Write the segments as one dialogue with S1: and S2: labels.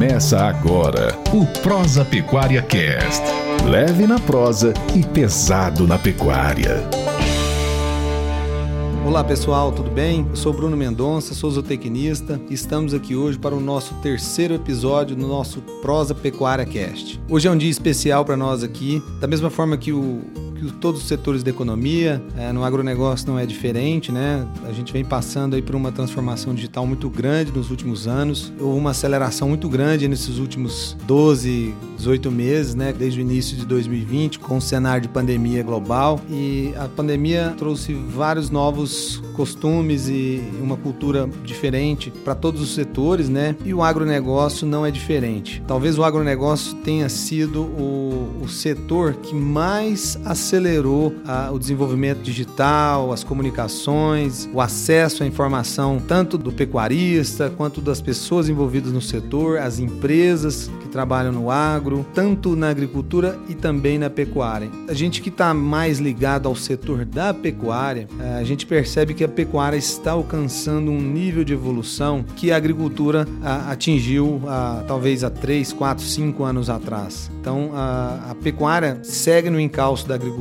S1: Começa agora o Prosa Pecuária Cast. Leve na prosa e pesado na pecuária.
S2: Olá pessoal, tudo bem? Eu sou Bruno Mendonça, sou zootecnista e estamos aqui hoje para o nosso terceiro episódio do nosso Prosa Pecuária Cast. Hoje é um dia especial para nós aqui, da mesma forma que o todos os setores da economia, é, no agronegócio não é diferente, né? A gente vem passando aí por uma transformação digital muito grande nos últimos anos. Houve uma aceleração muito grande nesses últimos 12, 18 meses, né? Desde o início de 2020, com o cenário de pandemia global. E a pandemia trouxe vários novos costumes e uma cultura diferente para todos os setores, né? E o agronegócio não é diferente. Talvez o agronegócio tenha sido o, o setor que mais acelerou a, o desenvolvimento digital, as comunicações, o acesso à informação tanto do pecuarista quanto das pessoas envolvidas no setor, as empresas que trabalham no agro, tanto na agricultura e também na pecuária. A gente que está mais ligado ao setor da pecuária, eh, a gente percebe que a pecuária está alcançando um nível de evolução que a agricultura atingiu talvez há 3, 4, 5 anos atrás. Então a, a pecuária segue no encalço da agricultura.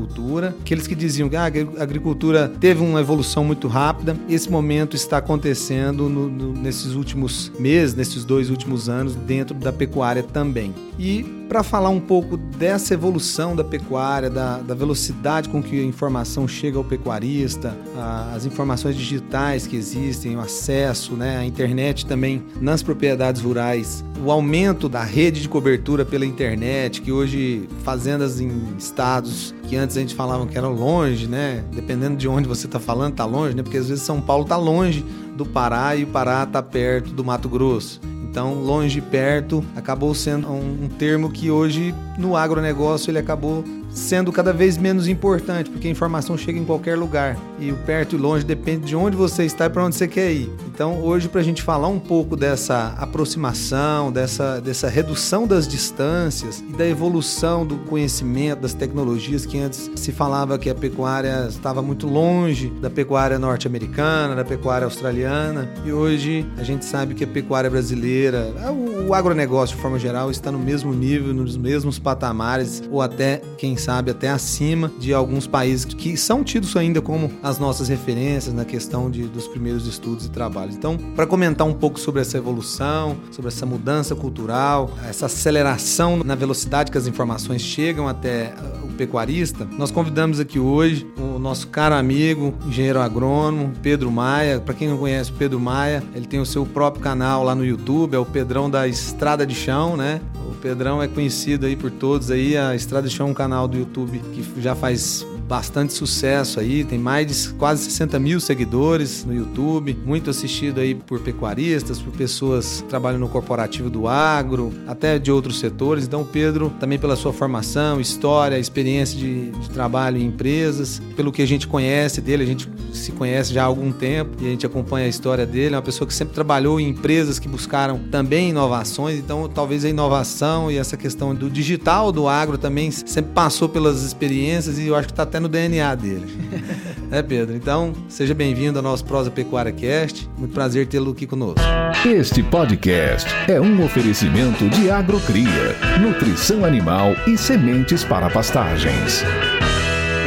S2: Aqueles que diziam que ah, a agricultura teve uma evolução muito rápida, esse momento está acontecendo no, no, nesses últimos meses, nesses dois últimos anos, dentro da pecuária também. E para falar um pouco dessa evolução da pecuária, da, da, velocidade com que a informação chega ao pecuarista, a, as informações digitais que existem, o acesso, né, a internet também nas propriedades rurais, o aumento da rede de cobertura pela internet, que hoje fazendas em estados que antes a gente falava que eram longe, né, dependendo de onde você está falando, tá longe, né, porque às vezes São Paulo tá longe do Pará e o Pará tá perto do Mato Grosso. Então, longe e perto acabou sendo um, termo que hoje no agronegócio ele acabou sendo cada vez menos importante, porque a informação chega em qualquer lugar e o perto e longe depende de onde você está e para onde você quer ir. Então, hoje, para a gente falar um pouco dessa aproximação, dessa, dessa redução das distâncias e da evolução do conhecimento, das tecnologias, que antes se falava que a pecuária estava muito longe da pecuária norte-americana, da pecuária australiana, e hoje a gente sabe que a pecuária brasileira, o agronegócio de forma geral, está no mesmo nível, nos mesmos patamares, ou até, quem sabe, até acima de alguns países que são tidos ainda como as nossas referências na questão de, dos primeiros estudos e trabalhos. Então, para comentar um pouco sobre essa evolução, sobre essa mudança cultural, essa aceleração na velocidade que as informações chegam até uh, o pecuarista, nós convidamos aqui hoje o nosso caro amigo, engenheiro agrônomo, Pedro Maia. Para quem não conhece o Pedro Maia, ele tem o seu próprio canal lá no YouTube, é o Pedrão da Estrada de Chão, né? Pedrão é conhecido aí por todos aí, a Estrada de Chão é um canal do YouTube que já faz bastante sucesso aí, tem mais de quase 60 mil seguidores no YouTube, muito assistido aí por pecuaristas, por pessoas que trabalham no corporativo do agro, até de outros setores. Então, Pedro, também pela sua formação, história, experiência de, de trabalho em empresas, pelo que a gente conhece dele, a gente se conhece já há algum tempo e a gente acompanha a história dele, é uma pessoa que sempre trabalhou em empresas que buscaram também inovações, então talvez a inovação e essa questão do digital do agro também sempre passou pelas experiências e eu acho que está até no DNA dele. é, Pedro? Então, seja bem-vindo ao nosso Prosa Pecuária Cast. Muito prazer tê-lo aqui conosco.
S1: Este podcast é um oferecimento de Agrocria, nutrição animal e sementes para pastagens.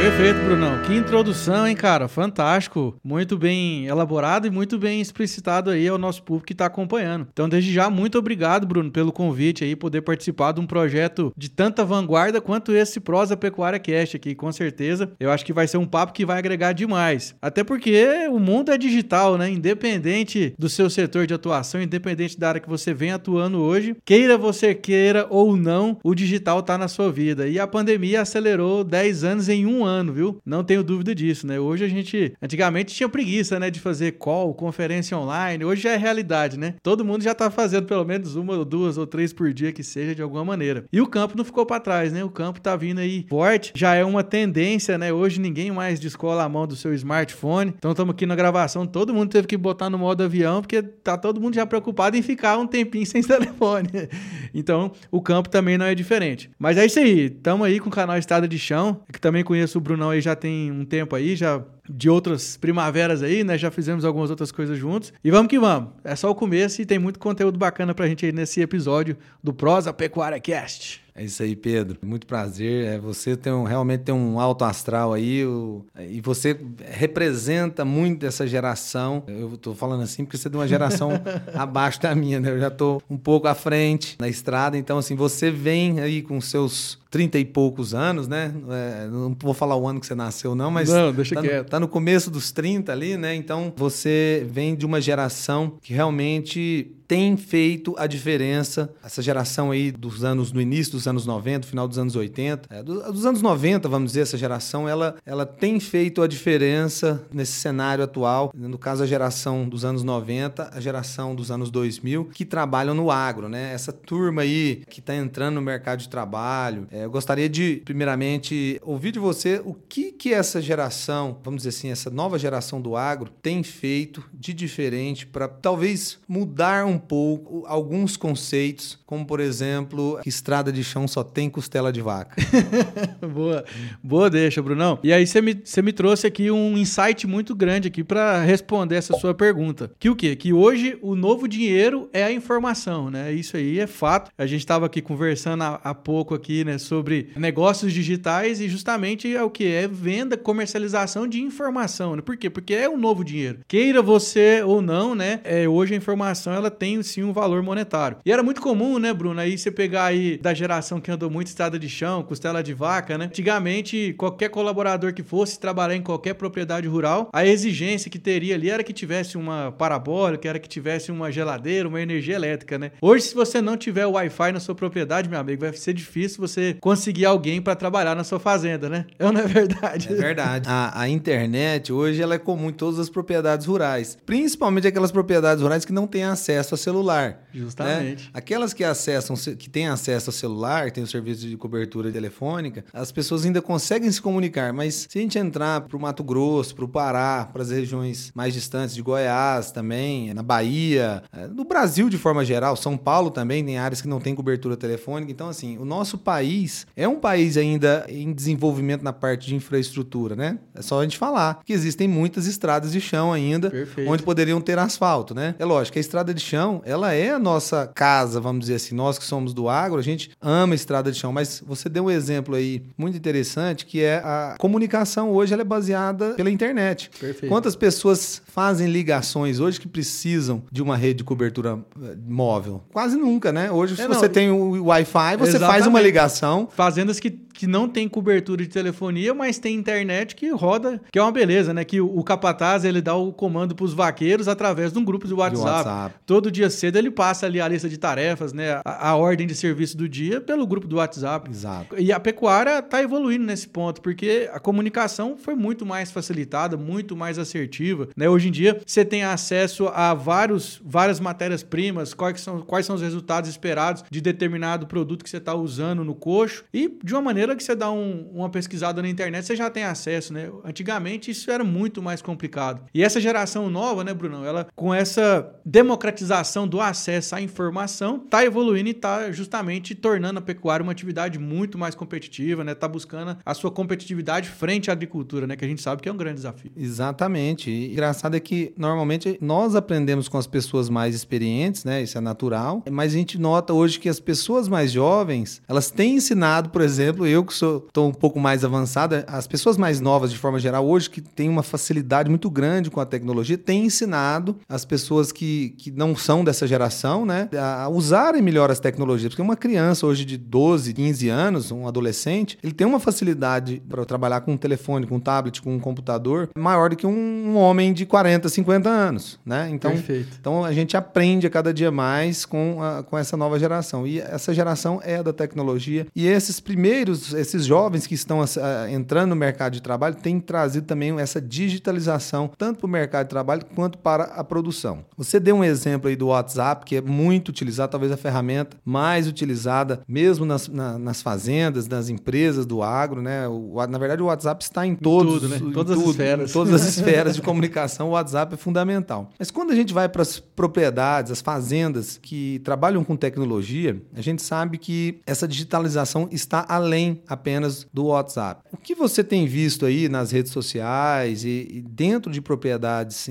S3: Perfeito, Brunão. Que introdução, hein, cara? Fantástico. Muito bem elaborado e muito bem explicitado aí ao nosso público que está acompanhando. Então, desde já, muito obrigado, Bruno, pelo convite aí, poder participar de um projeto de tanta vanguarda quanto esse Prosa Pecuária Cast aqui. Com certeza, eu acho que vai ser um papo que vai agregar demais. Até porque o mundo é digital, né? Independente do seu setor de atuação, independente da área que você vem atuando hoje, queira você queira ou não, o digital está na sua vida. E a pandemia acelerou 10 anos em um ano ano, viu? Não tenho dúvida disso, né? Hoje a gente, antigamente tinha preguiça, né, de fazer call, conferência online. Hoje já é realidade, né? Todo mundo já tá fazendo pelo menos uma ou duas ou três por dia que seja de alguma maneira. E o campo não ficou para trás, né? O campo tá vindo aí forte, já é uma tendência, né? Hoje ninguém mais descola a mão do seu smartphone. Então estamos aqui na gravação, todo mundo teve que botar no modo avião porque tá todo mundo já preocupado em ficar um tempinho sem telefone. Então, o campo também não é diferente. Mas é isso aí, estamos aí com o canal Estrada de Chão, que também conheço Brunão aí já tem um tempo aí, já de outras primaveras aí, né? Já fizemos algumas outras coisas juntos. E vamos que vamos. É só o começo e tem muito conteúdo bacana pra gente aí nesse episódio do Prosa Pecuária Cast.
S2: É isso aí, Pedro. Muito prazer. É, você tem um, realmente tem um alto astral aí o, e você representa muito essa geração. Eu estou falando assim porque você é de uma geração abaixo da minha, né? Eu já estou um pouco à frente na estrada. Então, assim, você vem aí com seus 30 e poucos anos, né? É, não vou falar o ano que você nasceu, não, mas.
S3: Não, deixa
S2: tá
S3: quieto.
S2: No, tá no começo dos 30 ali, né? Então, você vem de uma geração que realmente tem feito a diferença. Essa geração aí dos anos, no início dos anos 90, final dos anos 80, é, do, dos anos 90, vamos dizer, essa geração, ela, ela tem feito a diferença nesse cenário atual. No caso, a geração dos anos 90, a geração dos anos 2000, que trabalham no agro, né? Essa turma aí que está entrando no mercado de trabalho. É, eu gostaria de, primeiramente, ouvir de você o que que essa geração, vamos dizer assim, essa nova geração do agro tem feito de diferente para talvez mudar um pouco alguns conceitos, como por exemplo, que estrada de chão só tem costela de vaca.
S3: boa, boa deixa, Brunão. E aí você me, você me trouxe aqui um insight muito grande aqui para responder essa sua pergunta. Que o quê? Que hoje o novo dinheiro é a informação, né? Isso aí é fato. A gente estava aqui conversando há, há pouco aqui, né, sobre negócios digitais e justamente é o que é venda, comercialização de informação, né? Por quê? Porque é o novo dinheiro. Queira você ou não, né? É, hoje a informação ela tem sim um valor monetário. E era muito comum, né, Bruno? Aí você pegar aí da geração que andou muito estrada de chão, costela de vaca, né? Antigamente, qualquer colaborador que fosse trabalhar em qualquer propriedade rural, a exigência que teria ali era que tivesse uma parabólica, era que tivesse uma geladeira, uma energia elétrica, né? Hoje, se você não tiver Wi-Fi na sua propriedade, meu amigo, vai ser difícil você conseguir alguém para trabalhar na sua fazenda, né? É não é verdade?
S2: É verdade. A, a internet hoje ela é comum em todas as propriedades rurais, principalmente aquelas propriedades rurais que não têm acesso a celular.
S3: Justamente.
S2: Né? Aquelas que acessam, que têm acesso a celular, têm o serviço de cobertura telefônica, as pessoas ainda conseguem se comunicar, mas se a gente entrar para o Mato Grosso, para o Pará, para as regiões mais distantes de Goiás também, na Bahia, é, no Brasil de forma geral, São Paulo também tem áreas que não tem cobertura telefônica. Então, assim, o nosso país é um país ainda em desenvolvimento na parte de infraestrutura, né? É só a gente falar que existem muitas estradas de chão ainda,
S3: Perfeito.
S2: onde poderiam ter asfalto, né? É lógico, a estrada de chão, ela é a nossa casa, vamos dizer assim, nós que somos do agro, a gente ama estrada de chão, mas você deu um exemplo aí muito interessante, que é a comunicação hoje ela é baseada pela internet.
S3: Perfeito.
S2: Quantas pessoas fazem ligações hoje que precisam de uma rede de cobertura eh, móvel? Quase nunca, né? Hoje, se
S3: É,
S2: você
S3: não,
S2: tem o Wi-Fi, você faz uma ligação.
S3: Fazendas que, que não tem cobertura de telefonia, mas tem internet que roda, que é uma beleza, né? Que o, o capataz ele dá o comando para os vaqueiros através de um grupo de WhatsApp.
S2: WhatsApp.
S3: Todo dia cedo ele passa ali a lista de tarefas, né? A, a ordem de serviço do dia pelo grupo do WhatsApp.
S2: Exato.
S3: E a pecuária está evoluindo nesse ponto, porque a comunicação foi muito mais facilitada, muito mais assertiva. Né? Hoje em dia, você tem acesso a vários, várias matérias-primas, quais são, quais são os resultados esperados de determinado produto que você está usando no coxo. E de uma maneira que você dá um- uma pesquisada na internet, você já tem acesso. Né? Antigamente, isso era muito mais complicado. E essa geração nova, né, Brunão? Ela, com essa democratização do acesso à informação, está evoluindo e está justamente tornando a pecuária uma atividade muito mais competitiva, né? Tá buscando a sua competitividade frente à agricultura, né? Que a gente sabe que é um grande desafio.
S2: Exatamente. E engraçado é que normalmente nós aprendemos com as pessoas mais experientes, né? Isso é natural. Mas a gente nota hoje que as pessoas mais jovens, elas têm ensinado, por exemplo, eu que sou tô um pouco mais avançada, as pessoas mais novas de forma geral hoje que têm uma facilidade muito grande com a tecnologia, têm ensinado as pessoas que, que não são dessa geração, né, a usarem melhor as tecnologias, porque uma criança hoje de 12, 15 anos, um adolescente, ele tem uma facilidade para trabalhar com um telefone, com um tablet, com um computador maior do que um homem de 40, 50 anos, né? Então,
S3: Perfeito.
S2: então a gente aprende a cada dia mais com, a- com essa nova geração. E essa geração é da tecnologia. E esses primeiros, esses jovens que estão ah, entrando no mercado de trabalho, têm trazido também essa digitalização, tanto para o mercado de trabalho quanto para a produção. Você deu um exemplo aí do WhatsApp, que é muito utilizado, talvez a ferramenta mais utilizada, mesmo nas, na, nas fazendas, nas empresas do agro, né? O, na verdade, o WhatsApp está em todos,
S3: tudo, né? em todas
S2: tudo,
S3: as esferas.
S2: Em todas as esferas de comunicação, WhatsApp é fundamental. Mas quando a gente vai para as propriedades, as fazendas que trabalham com tecnologia, a gente sabe que essa digitalização está além apenas do WhatsApp. O que você tem visto aí nas redes sociais e, dentro de propriedades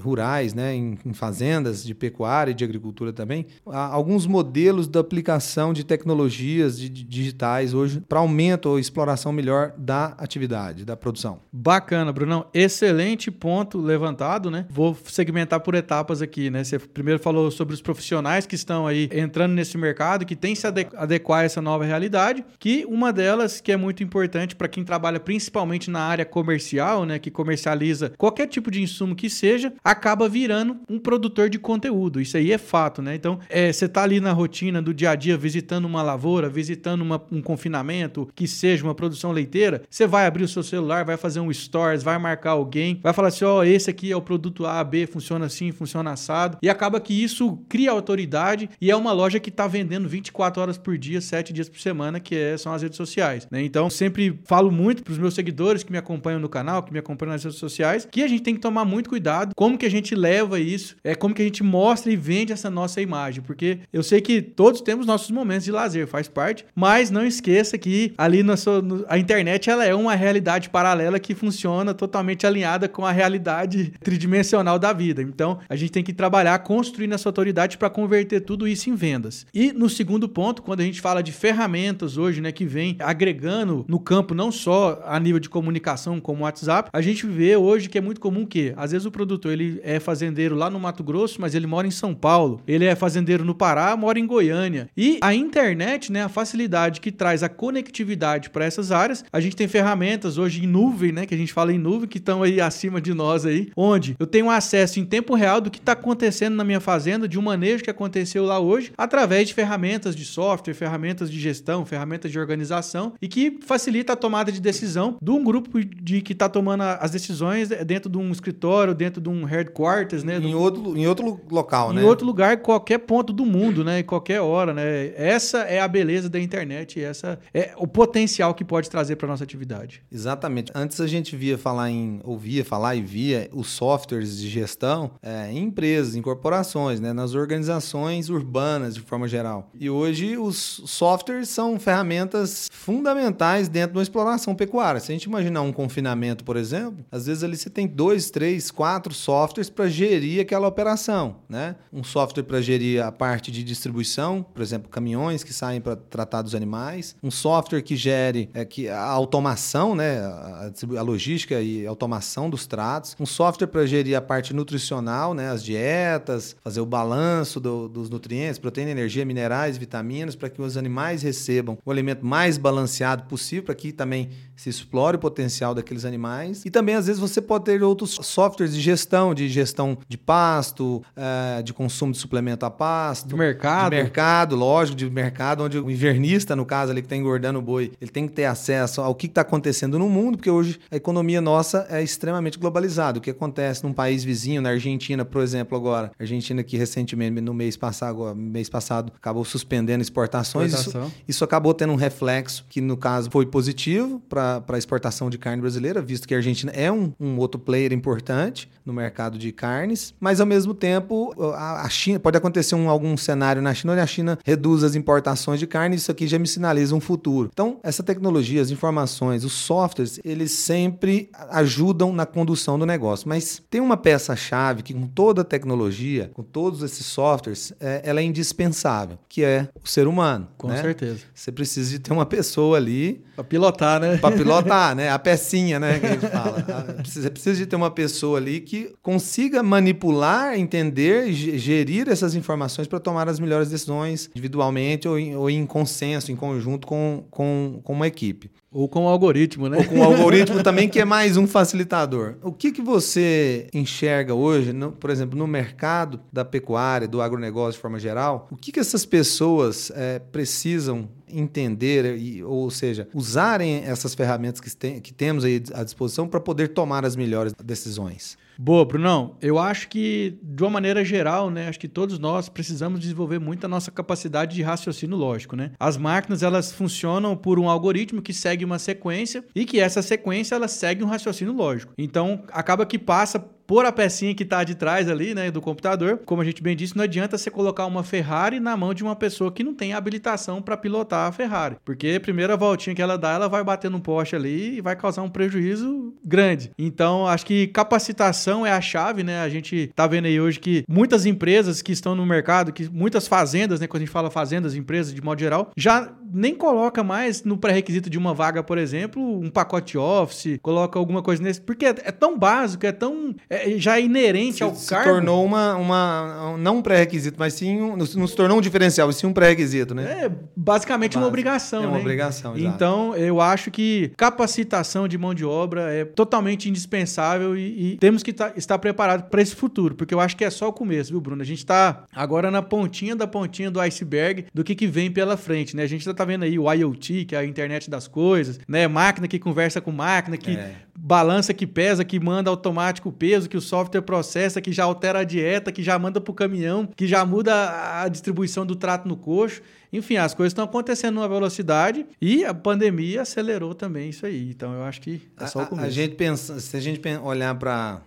S2: rurais, né, em, fazendas de pecuária e de agricultura também, alguns modelos da aplicação de tecnologias digitais hoje para aumento ou exploração melhor da atividade, da produção.
S3: Bacana, Brunão. Excelente ponto levantado, né? Vou segmentar por etapas aqui, né? Você primeiro falou sobre os profissionais que estão aí entrando nesse mercado, que tem se adequar a essa nova realidade, que uma delas que é muito importante para quem trabalha principalmente na área comercial, né, que comercializa qualquer tipo de insumo que seja, acaba virando um produtor de conteúdo. Isso aí é fato, né? Então, é, você tá ali na rotina do dia a dia visitando uma lavoura, visitando uma, um confinamento, que seja uma produção leiteira, você vai abrir o seu celular, vai fazer um stories, vai marcar alguém, vai falar assim, ó, oh, esse aqui é o produto A, B, funciona assim, funciona assado. E acaba que isso cria autoridade e é uma loja que está vendendo 24 horas por dia, 7 dias por semana, que é, são as redes sociais. Né? Então, sempre falo muito para os meus seguidores que me acompanham no canal, que me acompanham nas redes sociais, que a gente tem que tomar muito cuidado como que a gente leva isso, é como que a gente mostra e vende essa nossa imagem, porque eu sei que todos temos nossos momentos de lazer, faz parte, mas não esqueça que ali na sua, a internet ela é uma realidade paralela que funciona totalmente alinhada com a realidade tridimensional da vida. Então, a gente tem que trabalhar construindo essa autoridade para converter tudo isso em vendas. E no segundo ponto, quando a gente fala de ferramentas hoje, né, que vem agregando no campo não só a nível de comunicação como o WhatsApp, a gente vê hoje que é muito comum que às vezes o produtor ele é fazendeiro lá no Mato Grosso, mas ele mora em São Paulo. Ele é fazendeiro no Pará, mora em Goiânia. E a internet, né, a facilidade que traz a conectividade para essas áreas, a gente tem ferramentas hoje em nuvem, né, que a gente fala em nuvem, que estão aí acima de nós aí, onde eu tenho acesso em tempo real do que está acontecendo na minha fazenda, de um manejo que aconteceu lá hoje, através de ferramentas de software, ferramentas de gestão, ferramentas de organização e que facilita a tomada de decisão de um grupo de que está tomando as decisões dentro de um escritório, dentro de um headquarters, né?
S2: Em, outro, em outro local,
S3: em
S2: né?
S3: Em outro lugar, qualquer ponto do mundo, né? Em qualquer hora, né? Essa é a beleza da internet, essa é o potencial que pode trazer para nossa atividade.
S2: Exatamente. Antes a gente via falar em, ouvia falar e via os softwares de gestão é, em empresas, em corporações, né? Nas organizações urbanas de forma geral. E hoje os softwares são ferramentas fundamentais dentro da exploração pecuária. Se a gente imaginar um confinamento, por exemplo, às vezes ali você tem dois, três, quatro softwares para gerir aquela operação, né? Um software para gerir a parte de distribuição, por exemplo, caminhões que saem para tratar dos animais, um software que gere é, que a automação, né? A, a logística e automação dos tratos, um software para gerir a parte nutricional, né? As dietas, fazer o balanço do, dos nutrientes, proteína, energia, minerais, vitaminas, para que os animais recebam o alimento mais balanceado possível, para que também se explore o potencial daqueles animais. E também, às vezes, você pode ter outros softwares de gestão, de gestão de pasto, uh, de consumo de suplemento a pasto.
S3: De mercado.
S2: De mercado, lógico, de mercado, onde o invernista, no caso, ali que está engordando o boi, ele tem que ter acesso ao que está acontecendo no mundo, porque hoje a economia nossa é extremamente globalizada. O que acontece num país vizinho, na Argentina, por exemplo, agora. A Argentina que recentemente, no mês passado, mês passado acabou suspendendo exportações. Isso, isso acabou tendo um reflexo que, no caso, foi positivo para para a exportação de carne brasileira, visto que a Argentina é um, um, outro player importante no mercado de carnes, mas ao mesmo tempo a, a China pode acontecer um, algum cenário na China onde a China reduz as importações de carne, isso aqui já me sinaliza um futuro. Então, essa tecnologia, as informações, os softwares, eles sempre ajudam na condução do negócio, mas tem uma peça-chave que com toda a tecnologia, com todos esses softwares, é, ela é indispensável, que é o ser humano.
S3: Com
S2: né?
S3: certeza.
S2: Você precisa de ter uma pessoa ali
S3: para pilotar, né?
S2: Para pilotar, né? A pecinha, né? Que a gente fala. Você precisa de ter uma pessoa ali que consiga manipular, entender e gerir essas informações para tomar as melhores decisões individualmente ou em, ou em consenso, em conjunto com, com, com uma equipe.
S3: Ou com o algoritmo, né?
S2: Ou com o algoritmo também, que é mais um facilitador. O que, que você enxerga hoje, no, por exemplo, no mercado da pecuária, do agronegócio de forma geral? O que, que essas pessoas é, precisam entender, e, ou seja, usarem essas ferramentas que, tem, que temos aí à disposição para poder tomar as melhores decisões?
S3: Boa, Brunão. Eu acho que, de uma maneira geral, né, acho que todos nós precisamos desenvolver muito a nossa capacidade de raciocínio lógico, né? As máquinas, elas funcionam por um algoritmo que segue uma sequência e que essa sequência, ela segue um raciocínio lógico. Então, acaba que passa por a pecinha que está de trás ali, né, do computador. Como a gente bem disse, não adianta você colocar uma Ferrari na mão de uma pessoa que não tem habilitação para pilotar a Ferrari, porque a primeira voltinha que ela dá, ela vai bater no poste ali e vai causar um prejuízo grande. Então, acho que capacitação é a chave, né? A gente tá vendo aí hoje que muitas empresas que estão no mercado, que muitas fazendas, né, quando a gente fala fazendas, empresas de modo geral, já nem coloca mais no pré-requisito de uma vaga, por exemplo, um pacote Office, coloca alguma coisa nesse, porque é, é tão básico, é tão é, já é inerente se, ao
S2: se
S3: cargo.
S2: Se tornou uma, uma não um pré-requisito, mas sim um, não se tornou um diferencial, sim um pré-requisito, né?
S3: É basicamente uma obrigação,
S2: É uma
S3: né?
S2: obrigação, exato.
S3: Então, eu acho que capacitação de mão de obra é totalmente indispensável e, e temos que tá, estar preparados para esse futuro, porque eu acho que é só o começo, viu, Bruno? A gente está agora na pontinha da pontinha do iceberg do que, que vem pela frente, né? A gente já tá vendo aí o IoT, que é a internet das coisas, né? Máquina que conversa com máquina, que
S2: É.
S3: balança, que pesa, que manda automático o peso, que o software processa, que já altera a dieta, que já manda pro caminhão, que já muda a distribuição do trato no coxo. Enfim, as coisas estão acontecendo numa velocidade e a pandemia acelerou também isso aí. Então eu acho que é só o
S2: A- a,
S3: começo.
S2: a gente pensa, se a gente olhar para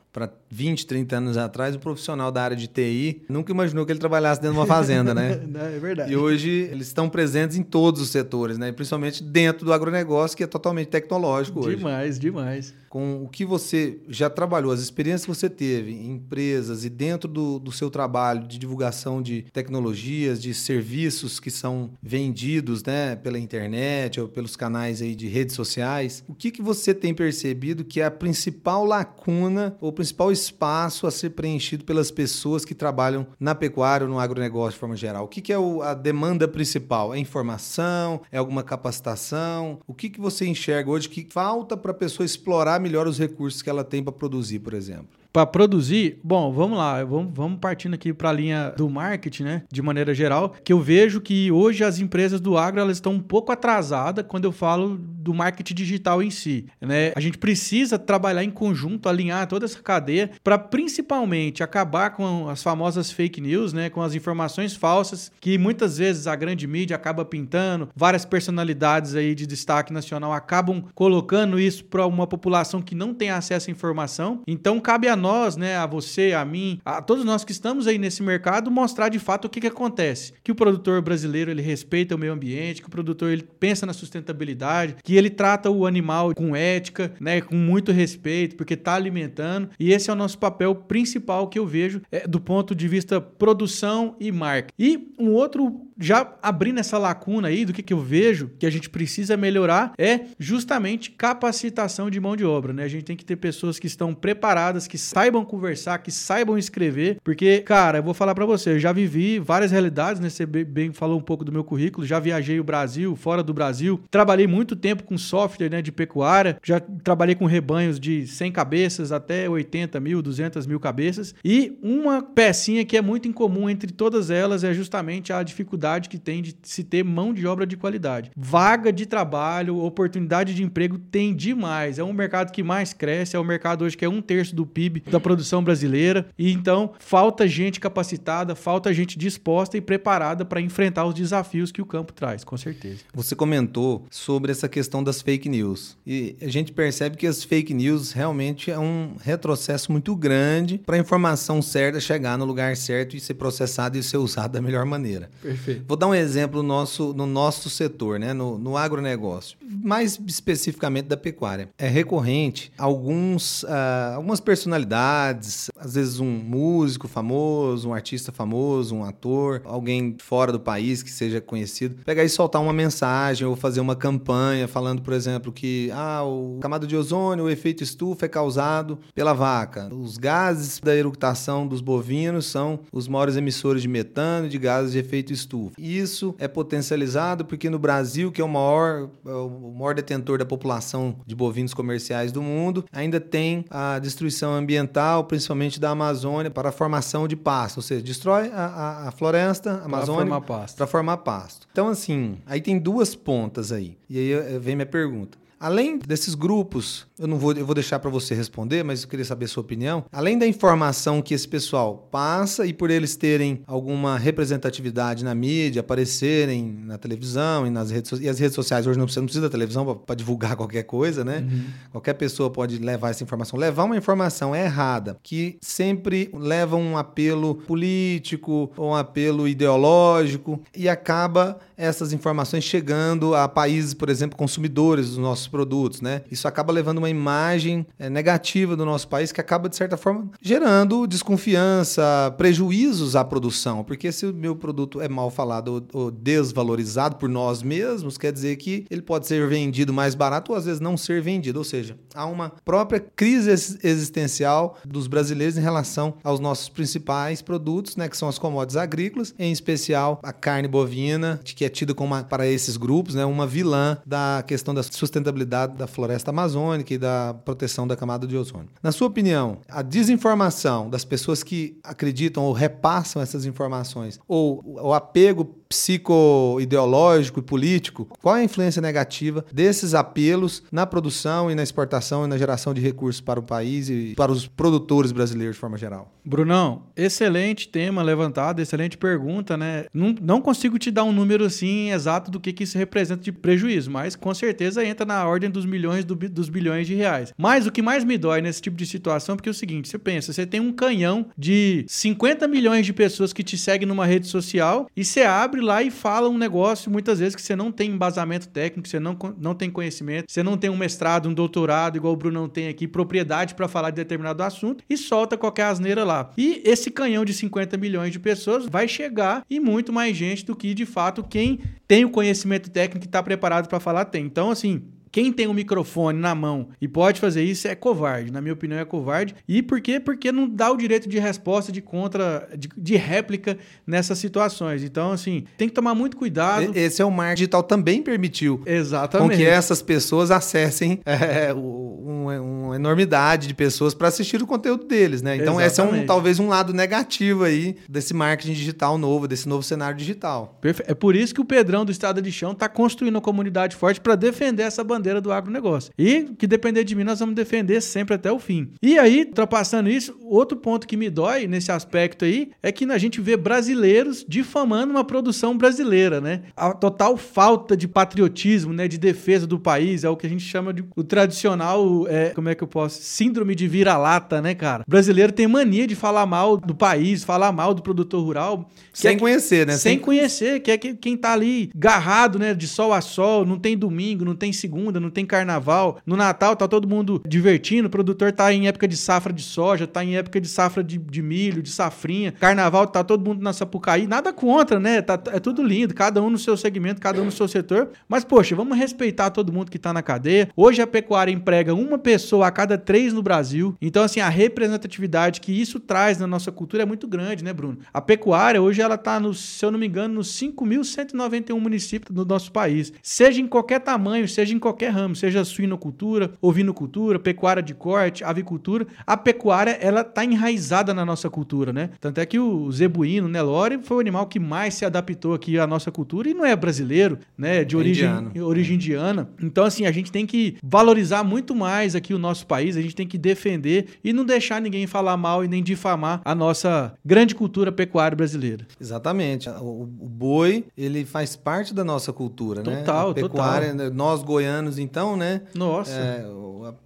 S2: 20, 30 anos atrás, o profissional da área de TI nunca imaginou que ele trabalhasse dentro de uma fazenda, né?
S3: É verdade.
S2: E hoje eles estão presentes em todos os setores, né? Principalmente dentro do agronegócio, que é totalmente tecnológico hoje.
S3: Demais, demais.
S2: Com o que você já trabalhou, as experiências que você teve em empresas e dentro do, do seu trabalho de divulgação de tecnologias, de serviços que são vendidos né, pela internet ou pelos canais aí de redes sociais, o que, que você tem percebido que é a principal lacuna ou o principal espaço a ser preenchido pelas pessoas que trabalham na pecuária ou no agronegócio de forma geral? O que, que é o- a demanda principal? É informação? É alguma capacitação? O que, que você enxerga hoje que falta para a pessoa explorar melhor os recursos que ela tem para produzir, por exemplo?
S3: Para produzir, bom, vamos lá, vamos, vamos partindo aqui para a linha do marketing, né? De maneira geral, que eu vejo que hoje as empresas do agro elas estão um pouco atrasadas quando eu falo do marketing digital em si, né? A gente precisa trabalhar em conjunto, alinhar toda essa cadeia para principalmente acabar com as famosas fake news, né? Com as informações falsas que muitas vezes a grande mídia acaba pintando, várias personalidades aí de destaque nacional acabam colocando isso para uma população que não tem acesso à informação. Então cabe a nós, né, a você, a mim, a todos nós que estamos aí nesse mercado, mostrar de fato o que, que acontece. Que o produtor brasileiro ele respeita o meio ambiente, que o produtor ele pensa na sustentabilidade, que ele trata o animal com ética, né, com muito respeito, porque está alimentando. E esse é o nosso papel principal que eu vejo é, do ponto de vista produção e marca. E um outro já abrindo essa lacuna aí do que, que eu vejo que a gente precisa melhorar é justamente capacitação de mão de obra, né? A gente tem que ter pessoas que estão preparadas, que saibam conversar, que saibam escrever, porque, cara, eu vou falar para você, eu já vivi várias realidades, né? Você bem- falou um pouco do meu currículo, já viajei o Brasil, fora do Brasil, trabalhei muito tempo com software, né, de pecuária, já trabalhei com rebanhos de 100 cabeças até 80 mil, 200 mil cabeças, e uma pecinha que é muito incomum entre todas elas é justamente a dificuldade que tem de se ter mão de obra de qualidade. Vaga de trabalho, oportunidade de emprego tem demais. É um mercado que mais cresce, é um mercado hoje que é um terço do PIB da produção brasileira. E então falta gente capacitada, falta gente disposta e preparada para enfrentar os desafios que o campo traz, com certeza.
S2: Você comentou sobre essa questão das fake news. E a gente percebe que as fake news realmente é um retrocesso muito grande para a informação certa chegar no lugar certo e ser processada e ser usada da melhor maneira.
S3: Perfeito.
S2: Vou dar um exemplo no nosso, no nosso setor, né? no, no agronegócio, mais especificamente da pecuária. É recorrente alguns, ah, algumas personalidades, às vezes um músico famoso, um artista famoso, um ator, alguém fora do país que seja conhecido, pegar e soltar uma mensagem ou fazer uma campanha falando, por exemplo, que ah, o camada de ozônio, o efeito estufa é causado pela vaca. Os gases da eructação dos bovinos são os maiores emissores de metano e de gases de efeito estufa. Isso é potencializado porque no Brasil, que é o maior, é o maior detentor da população de bovinos comerciais do mundo, ainda tem a destruição ambiental, principalmente da Amazônia, para a formação de pasto, ou seja, destrói a, a- a floresta amazônica
S3: formar
S2: para formar pasto. Então, assim, aí tem duas pontas aí. E aí eh, vem minha pergunta. Além desses grupos, eu não vou, eu vou deixar para você responder, mas eu queria saber a sua opinião. Além da informação que esse pessoal passa e por eles terem alguma representatividade na mídia, aparecerem na televisão e nas redes sociais, e as redes sociais hoje não precisa, não precisa da televisão para divulgar qualquer coisa, né? Uhum. Qualquer pessoa pode levar essa informação. Levar uma informação errada, que sempre leva um apelo político ou um apelo ideológico e acaba essas informações chegando a países, por exemplo, consumidores dos nossos produtos, né? Isso acaba levando uma imagem é, negativa do nosso país que acaba, de certa forma, gerando desconfiança, prejuízos à produção. Porque se o meu produto é mal falado ou, ou desvalorizado por nós mesmos, quer dizer que ele pode ser vendido mais barato ou às vezes não ser vendido. Ou seja, há uma própria crise existencial dos brasileiros em relação aos nossos principais produtos, né? Que são as commodities agrícolas, em especial a carne bovina, que é tida como uma, para esses grupos, né, uma vilã da questão da sustentabilidade da floresta amazônica e da proteção da camada de ozônio. Na sua opinião, a desinformação das pessoas que acreditam ou repassam essas informações, ou o apego psicoideológico e político, qual é a influência negativa desses apelos na produção e na exportação e na geração de recursos para o país e para os produtores brasileiros de forma geral?
S3: Brunão, excelente tema levantado, excelente pergunta, né? Não, não consigo te dar um número assim exato do que, que isso representa de prejuízo, mas com certeza entra na ordem dos milhões do, dos bilhões de reais. Mas o que mais me dói nesse tipo de situação, porque é o seguinte, você pensa, você tem um canhão de 50 milhões de pessoas que te seguem numa rede social e você abre lá e fala um negócio muitas vezes que você não tem embasamento técnico, você não, não tem conhecimento, você não tem um mestrado, um doutorado, igual o Bruno tem aqui, propriedade para falar de determinado assunto e solta qualquer asneira lá. E esse canhão de 50 milhões de pessoas vai chegar e muito mais gente do que de fato quem tem o conhecimento técnico e está preparado para falar tem. Então, assim, quem tem um microfone na mão e pode fazer isso é covarde. Na minha opinião, é covarde. E por quê? Porque não dá o direito de resposta, de contra, de, de réplica nessas situações. Então, assim, tem que tomar muito cuidado.
S2: Esse é o marketing digital também permitiu.
S3: Exatamente.
S2: Com que essas pessoas acessem é, uma, uma, enormidade de pessoas para assistir o conteúdo deles, né? Então, Exatamente. esse é um, talvez um lado negativo aí desse marketing digital novo, desse novo cenário digital.
S3: É por isso que o Pedrão do Estado de Chão está construindo uma comunidade forte para defender essa bandeira bandeira do agronegócio. E que depender de mim, nós vamos defender sempre até o fim. E aí, ultrapassando isso, outro ponto que me dói nesse aspecto aí é que a gente vê brasileiros difamando uma produção brasileira, né? A total falta de patriotismo, né? De defesa do país, é o que a gente chama de o tradicional, é, como é que eu posso? Síndrome de vira-lata, né, cara? O brasileiro tem mania de falar mal do país, falar mal do produtor rural.
S2: Sem é, conhecer, né?
S3: Sem, sem conhecer, que é quem tá ali garrado, né? De sol a sol, não tem domingo, não tem segunda não tem carnaval. No Natal tá todo mundo divertindo, o produtor tá em época de safra de soja, tá em época de safra de, de milho, de safrinha. Carnaval tá todo mundo na Sapucaí. Nada contra, né? Tá, é tudo lindo, cada um no seu segmento, cada um no seu setor. Mas, poxa, vamos respeitar todo mundo que tá na cadeia. Hoje a pecuária emprega uma pessoa a cada três no Brasil. Então, assim, a representatividade que isso traz na nossa cultura é muito grande, né, Bruno? A pecuária, hoje, ela tá, no, se eu não me engano, nos 5.191 municípios do nosso país. Seja em qualquer tamanho, seja em qualquer qualquer ramo, seja suinocultura, ovinocultura, pecuária de corte, avicultura, a pecuária ela está enraizada na nossa cultura, né? Tanto é que o zebuíno, Nelore, foi o animal que mais se adaptou aqui à nossa cultura e não é brasileiro, né? De é origem, indiano. origem indiana. Então, assim, a gente tem que valorizar muito mais aqui o nosso país, a gente tem que defender e não deixar ninguém falar mal e nem difamar a nossa grande cultura pecuária brasileira.
S2: Exatamente. O, o boi, ele faz parte da nossa cultura,
S3: total, né? Total,
S2: pecuária, total. nós goianos anos, então, né?
S3: Nossa. É,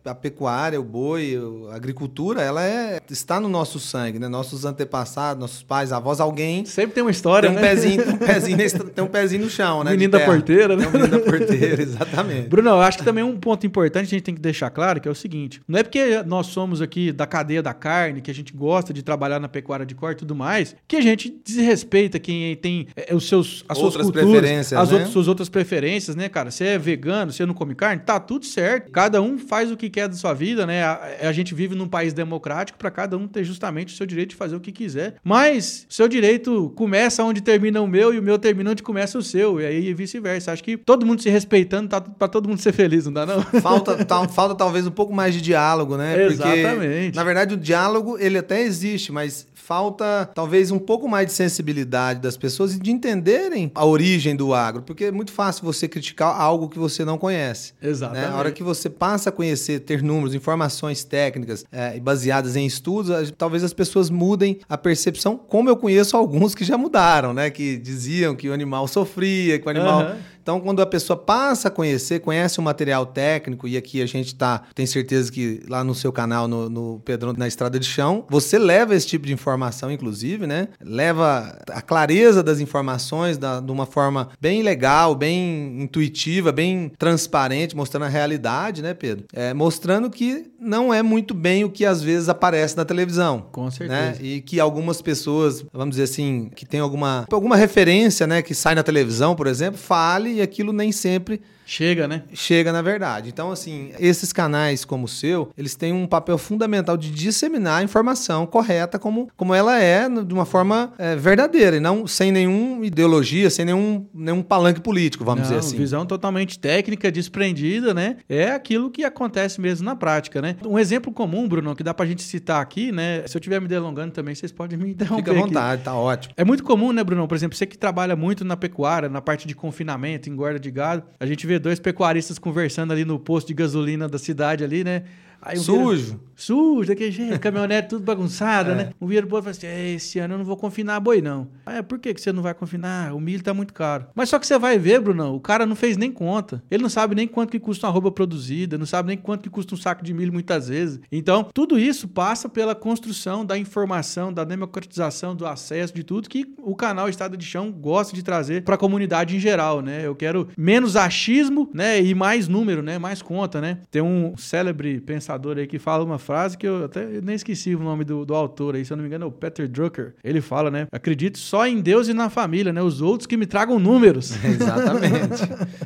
S2: a, a, pecuária, o boi, a agricultura, ela é, está no nosso sangue, né? Nossos antepassados, nossos pais, avós, alguém.
S3: Sempre tem uma história,
S2: tem um
S3: né?
S2: Pezinho, tem, um pezinho nesse, tem um pezinho no chão, né?
S3: Menino da porteira, né?
S2: Tem um menino da porteira, exatamente.
S3: Bruno, eu acho que também um ponto importante a gente tem que deixar claro que é o seguinte: não é porque nós somos aqui da cadeia da carne, que a gente gosta de trabalhar na pecuária de corte e tudo mais, que a gente desrespeita quem tem é, os seus, as outras suas culturas, as né? outras, suas outras preferências, né, cara? Você é vegano, você não come carne, tá tudo certo. Cada um faz o que quer da sua vida, né? A, a gente vive num país democrático para cada um ter justamente o seu direito de fazer o que quiser. Mas seu direito começa onde termina o meu e o meu termina onde começa o seu. E aí vice-versa. Acho que todo mundo se respeitando tá para todo mundo ser feliz, não dá não?
S2: Falta, tá, falta talvez um pouco mais de diálogo, né?
S3: Exatamente.
S2: Porque, na verdade, o diálogo ele até existe, mas falta talvez um pouco mais de sensibilidade das pessoas e de entenderem a origem do agro, porque é muito fácil você criticar algo que você não conhece.
S3: Exatamente.
S2: Né? A hora que você passa a conhecer, ter números, informações técnicas é, baseadas em estudos, talvez as pessoas mudem a percepção, como eu conheço alguns que já mudaram, né? Que diziam que o animal sofria, que o animal. Uhum. Então, quando a pessoa passa a conhecer, conhece o material técnico, e aqui a gente tá, tem certeza que lá no seu canal, no, no Pedrão na Estrada de Chão, você leva esse tipo de informação, inclusive, né? Leva a clareza das informações da, de uma forma bem legal, bem intuitiva, bem transparente, mostrando a realidade, né, Pedro? É, mostrando que não é muito bem o que às vezes aparece na televisão.
S3: Com
S2: né?
S3: certeza. Né?
S2: E que algumas pessoas, vamos dizer assim, que tem alguma, alguma referência, né, que sai na televisão, por exemplo, fale aquilo nem sempre
S3: Chega, né?
S2: Chega, na verdade. Então, assim, esses canais como o seu, eles têm um papel fundamental de disseminar a informação correta como, como ela é, de uma forma é, verdadeira, e não sem nenhuma ideologia, sem nenhum, nenhum palanque político, vamos não, dizer assim.
S3: Visão totalmente técnica, desprendida, né? É aquilo que acontece mesmo na prática, né? Um exemplo comum, Bruno, que dá pra gente citar aqui, né? Se eu estiver me delongando também, vocês podem me interromper.
S2: Fica à vontade, aqui. tá ótimo.
S3: É muito comum, né, Bruno? Por exemplo, você que trabalha muito na pecuária, na parte de confinamento, engorda de gado, a gente vê dois pecuaristas conversando ali no posto de gasolina da cidade ali, né?
S2: Aí Sujo.
S3: Sujo, daquele jeito, caminhonete tudo bagunçada, é. né? Um vira pro outro fala assim: esse ano eu não vou confinar boi, não. Ah, é, por que, que você não vai confinar? O milho tá muito caro. Mas só que você vai ver, Brunão, o cara não fez nem conta. Ele não sabe nem quanto que custa uma roupa produzida, não sabe nem quanto que custa um saco de milho muitas vezes. Então, tudo isso passa pela construção da informação, da democratização, do acesso, de tudo que o canal Estado de Chão gosta de trazer para a comunidade em geral, né? Eu quero menos achismo, né? E mais número, né? Mais conta, né? Tem um célebre pensador aí que fala uma frase que eu até nem esqueci o nome do, do autor aí, se eu não me engano é o Peter Drucker. Ele fala, né? Acredito só em Deus e na família, né? Os outros que me tragam números.
S2: Exatamente.